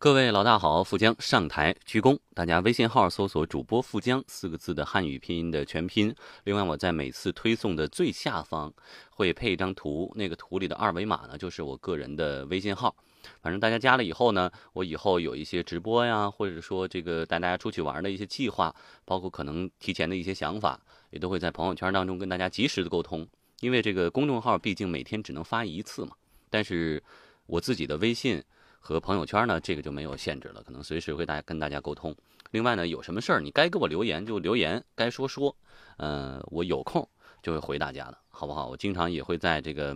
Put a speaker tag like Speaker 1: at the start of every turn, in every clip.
Speaker 1: 各位老大好，富江上台鞠躬。大家微信号搜索“主播富江”四个字的汉语拼音的全拼。另外，我在每次推送的最下方会配一张图，那个图里的二维码呢，就是我个人的微信号。反正大家加了以后呢，我以后有一些直播呀，或者说这个带大家出去玩的一些计划，包括可能提前的一些想法，也都会在朋友圈当中跟大家及时的沟通。因为这个公众号毕竟每天只能发一次嘛，但是我自己的微信。和朋友圈呢，这个就没有限制了，可能随时会大家跟大家沟通。另外呢，有什么事儿你该给我留言就留言，该说说，呃，我有空就会回大家的，好不好？我经常也会在这个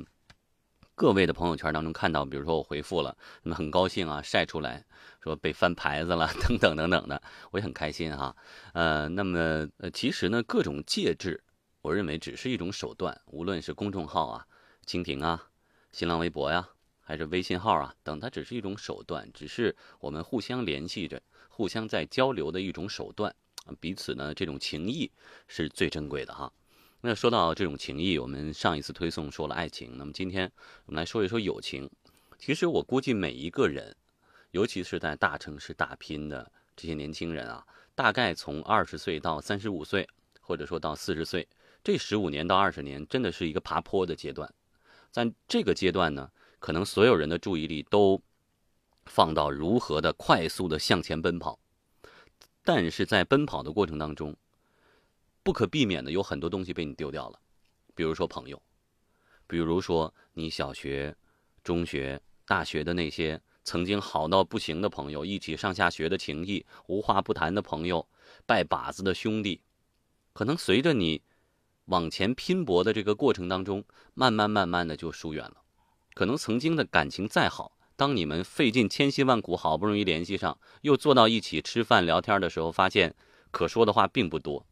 Speaker 1: 各位的朋友圈当中看到，比如说我回复了，那么很高兴啊，晒出来说被翻牌子了 等等等等的，我也很开心哈。呃，那么呃，其实呢，各种介质，我认为只是一种手段，无论是公众号啊、蜻蜓啊、新浪微博呀。还是微信号啊，等它只是一种手段，只是我们互相联系着、互相在交流的一种手段。彼此呢，这种情谊是最珍贵的哈。那说到这种情谊，我们上一次推送说了爱情，那么今天我们来说一说友情。其实我估计每一个人，尤其是在大城市打拼的这些年轻人啊，大概从二十岁到三十五岁，或者说到四十岁，这十五年到二十年，真的是一个爬坡的阶段。在这个阶段呢。可能所有人的注意力都放到如何的快速的向前奔跑，但是在奔跑的过程当中，不可避免的有很多东西被你丢掉了，比如说朋友，比如说你小学、中学、大学的那些曾经好到不行的朋友，一起上下学的情谊，无话不谈的朋友，拜把子的兄弟，可能随着你往前拼搏的这个过程当中，慢慢慢慢的就疏远了。可能曾经的感情再好，当你们费尽千辛万苦，好不容易联系上，又坐到一起吃饭聊天的时候，发现可说的话并不多。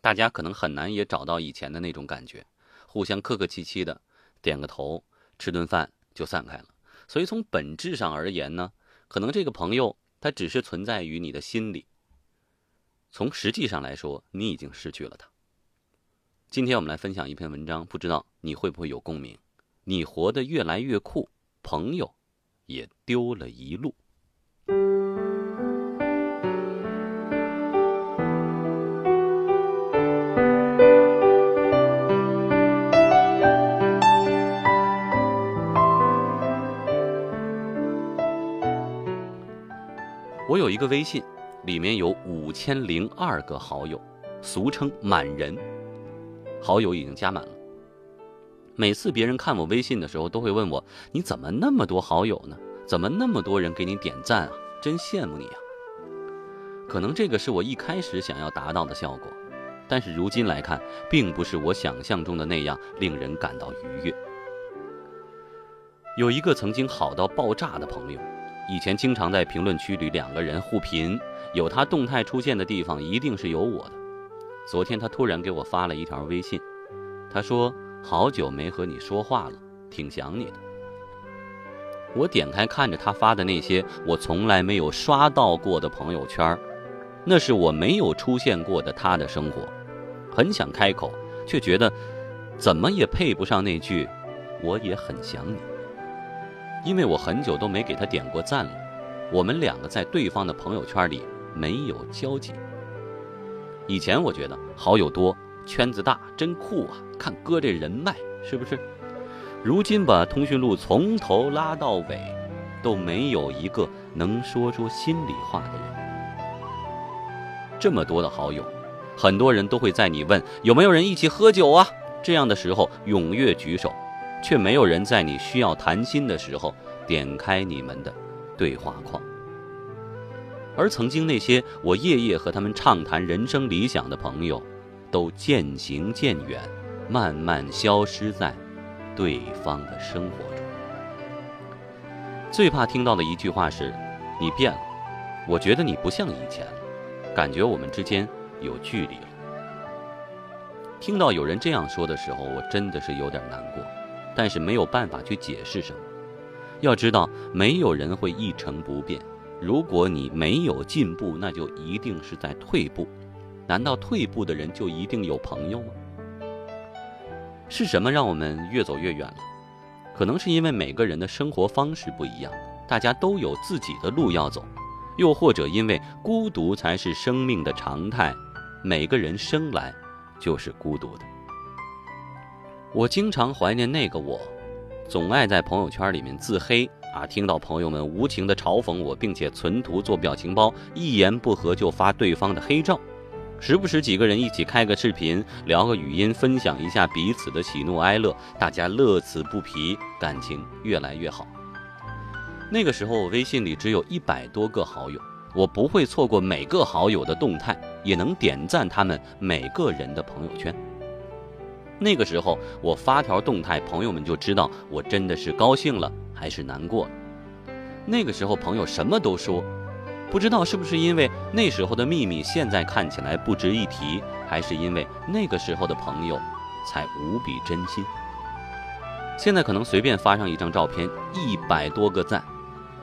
Speaker 1: 大家可能很难也找到以前的那种感觉，互相客客气气的点个头，吃顿饭就散开了。所以从本质上而言呢，可能这个朋友他只是存在于你的心里。从实际上来说，你已经失去了他。今天我们来分享一篇文章，不知道你会不会有共鸣。你活得越来越酷，朋友也丢了一路。我有一个微信，里面有五千零二个好友，俗称满人，好友已经加满了。每次别人看我微信的时候，都会问我：“你怎么那么多好友呢？怎么那么多人给你点赞啊？真羡慕你啊！”可能这个是我一开始想要达到的效果，但是如今来看，并不是我想象中的那样令人感到愉悦。有一个曾经好到爆炸的朋友，以前经常在评论区里两个人互评，有他动态出现的地方一定是有我的。昨天他突然给我发了一条微信，他说。好久没和你说话了，挺想你的。我点开看着他发的那些我从来没有刷到过的朋友圈，那是我没有出现过的他的生活。很想开口，却觉得怎么也配不上那句“我也很想你”，因为我很久都没给他点过赞了。我们两个在对方的朋友圈里没有交集。以前我觉得好友多。圈子大真酷啊！看哥这人脉是不是？如今把通讯录从头拉到尾，都没有一个能说出心里话的人。这么多的好友，很多人都会在你问有没有人一起喝酒啊这样的时候踊跃举手，却没有人在你需要谈心的时候点开你们的对话框。而曾经那些我夜夜和他们畅谈人生理想的朋友。都渐行渐远，慢慢消失在对方的生活中。最怕听到的一句话是：“你变了，我觉得你不像以前了，感觉我们之间有距离了。”听到有人这样说的时候，我真的是有点难过，但是没有办法去解释什么。要知道，没有人会一成不变。如果你没有进步，那就一定是在退步。难道退步的人就一定有朋友吗？是什么让我们越走越远了？可能是因为每个人的生活方式不一样，大家都有自己的路要走，又或者因为孤独才是生命的常态，每个人生来就是孤独的。我经常怀念那个我，总爱在朋友圈里面自黑啊，听到朋友们无情的嘲讽我，并且存图做表情包，一言不合就发对方的黑照。时不时几个人一起开个视频，聊个语音，分享一下彼此的喜怒哀乐，大家乐此不疲，感情越来越好。那个时候，我微信里只有一百多个好友，我不会错过每个好友的动态，也能点赞他们每个人的朋友圈。那个时候，我发条动态，朋友们就知道我真的是高兴了还是难过了。那个时候，朋友什么都说。不知道是不是因为那时候的秘密现在看起来不值一提，还是因为那个时候的朋友才无比真心。现在可能随便发上一张照片，一百多个赞，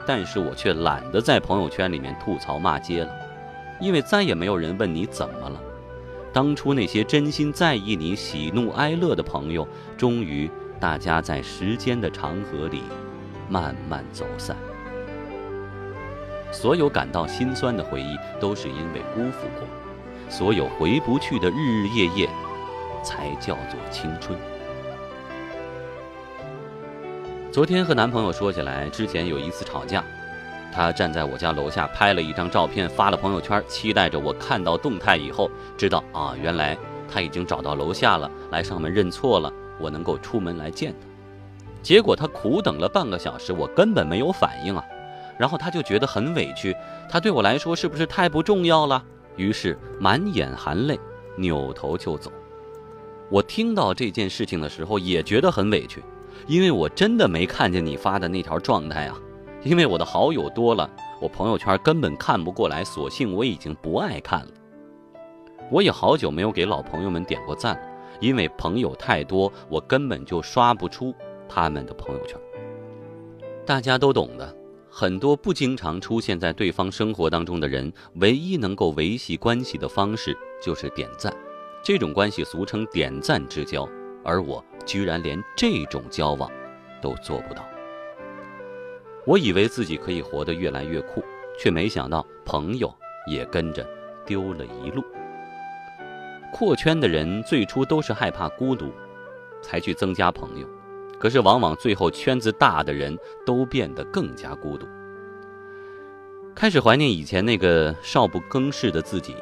Speaker 1: 但是我却懒得在朋友圈里面吐槽骂街了，因为再也没有人问你怎么了。当初那些真心在意你喜怒哀乐的朋友，终于大家在时间的长河里慢慢走散。所有感到心酸的回忆，都是因为辜负过；所有回不去的日日夜夜，才叫做青春。昨天和男朋友说起来，之前有一次吵架，他站在我家楼下拍了一张照片发了朋友圈，期待着我看到动态以后知道啊，原来他已经找到楼下了，来上门认错了，我能够出门来见他。结果他苦等了半个小时，我根本没有反应啊。然后他就觉得很委屈，他对我来说是不是太不重要了？于是满眼含泪，扭头就走。我听到这件事情的时候也觉得很委屈，因为我真的没看见你发的那条状态啊。因为我的好友多了，我朋友圈根本看不过来，索性我已经不爱看了。我也好久没有给老朋友们点过赞了，因为朋友太多，我根本就刷不出他们的朋友圈。大家都懂的。很多不经常出现在对方生活当中的人，唯一能够维系关系的方式就是点赞，这种关系俗称点赞之交，而我居然连这种交往都做不到。我以为自己可以活得越来越酷，却没想到朋友也跟着丢了一路。扩圈的人最初都是害怕孤独，才去增加朋友。可是，往往最后圈子大的人都变得更加孤独，开始怀念以前那个少不更事的自己，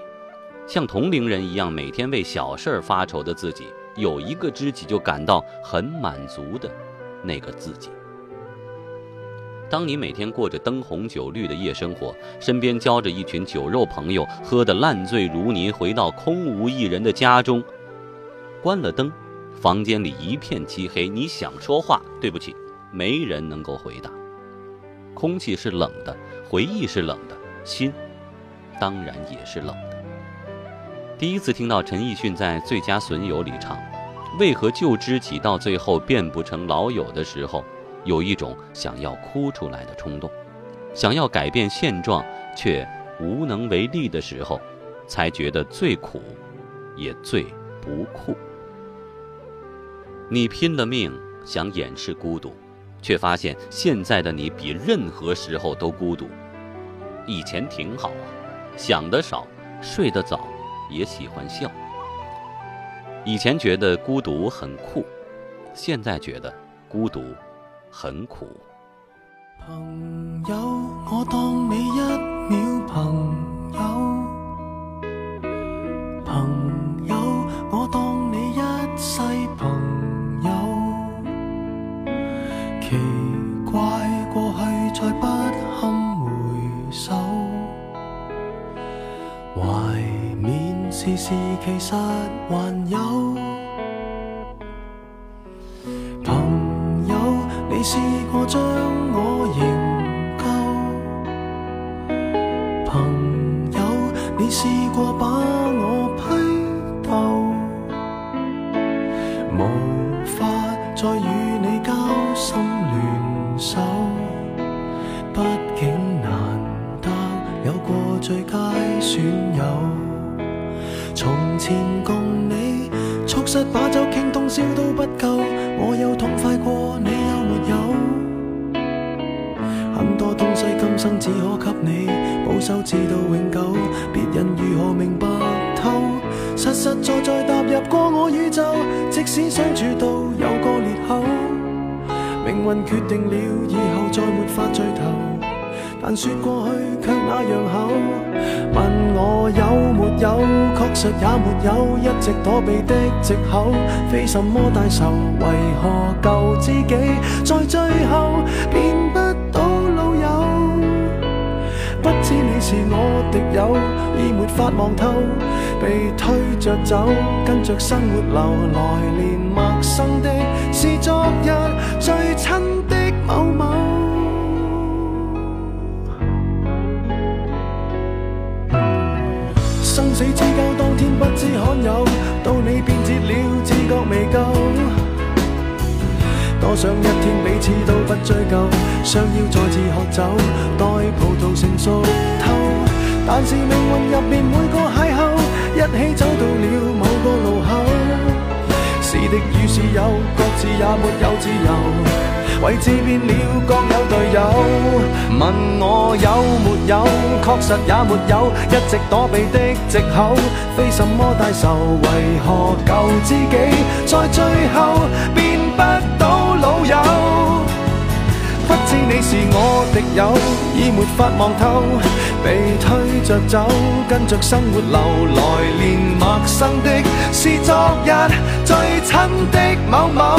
Speaker 1: 像同龄人一样每天为小事儿发愁的自己，有一个知己就感到很满足的那个自己。当你每天过着灯红酒绿的夜生活，身边交着一群酒肉朋友，喝得烂醉如泥，回到空无一人的家中，关了灯。房间里一片漆黑，你想说话，对不起，没人能够回答。空气是冷的，回忆是冷的，心当然也是冷的。第一次听到陈奕迅在《最佳损友》里唱：“为何旧知己到最后变不成老友的时候，有一种想要哭出来的冲动，想要改变现状却无能为力的时候，才觉得最苦，也最不酷。”你拼了命想掩饰孤独，却发现现在的你比任何时候都孤独。以前挺好啊，想得少，睡得早，也喜欢笑。以前觉得孤独很酷，现在觉得孤独很苦。
Speaker 2: 朋友，我当你一秒朋友，朋缅时事其实还有。朋友，你试过将我营救？朋友，你试过把我批斗？无法再与你交心。手，毕竟难得有过最佳损友。从前共你促膝把酒倾通宵都不够，我有痛快过，你有没有？很多。东西今生只可給你保守，至到永久。別人如何明白透？實實在在踏入過我宇宙，即使相處到有個裂口，命運決定了以後再沒法聚頭。但說過去卻那樣厚，问我有没有，确实也没有，一直躲避的藉口，非什么大仇，为何旧知己在最后变不到老友？不知你是我敌友，已没法望透，被推着走，跟着生活流来年陌生的是昨日最亲的某某。死之交，當天不知罕有，到你變節了，自覺未夠。多想一天彼此都不追究，相邀再次喝酒，待葡萄成熟透。但是命運入面每個邂逅，一起走到了某個路口，是敵與是友，各自也沒有自由。位置变了，各有隊友。問我有有，确实也没有，一直躲避的藉口，非什么大仇。为何旧知己在最后变不到老友？不知你是我敌友，已没法望透，被推着走，跟着生活流来年陌生的是昨日最亲的某某，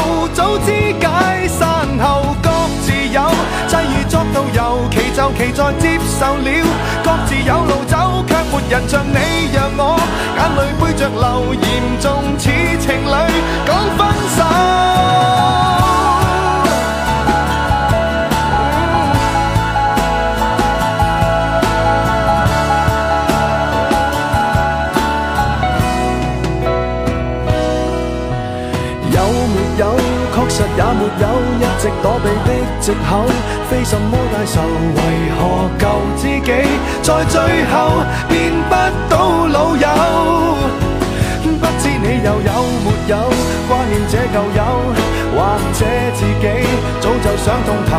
Speaker 2: 其就其在接受了，各自有路走，却没人像你让我眼泪背着流，严重似情侣讲分手。实也没有一直躲避的借口，非什么大仇。为何旧知己在最后变不到老友？不知你又有没有挂念这旧友，或者自己早就想通透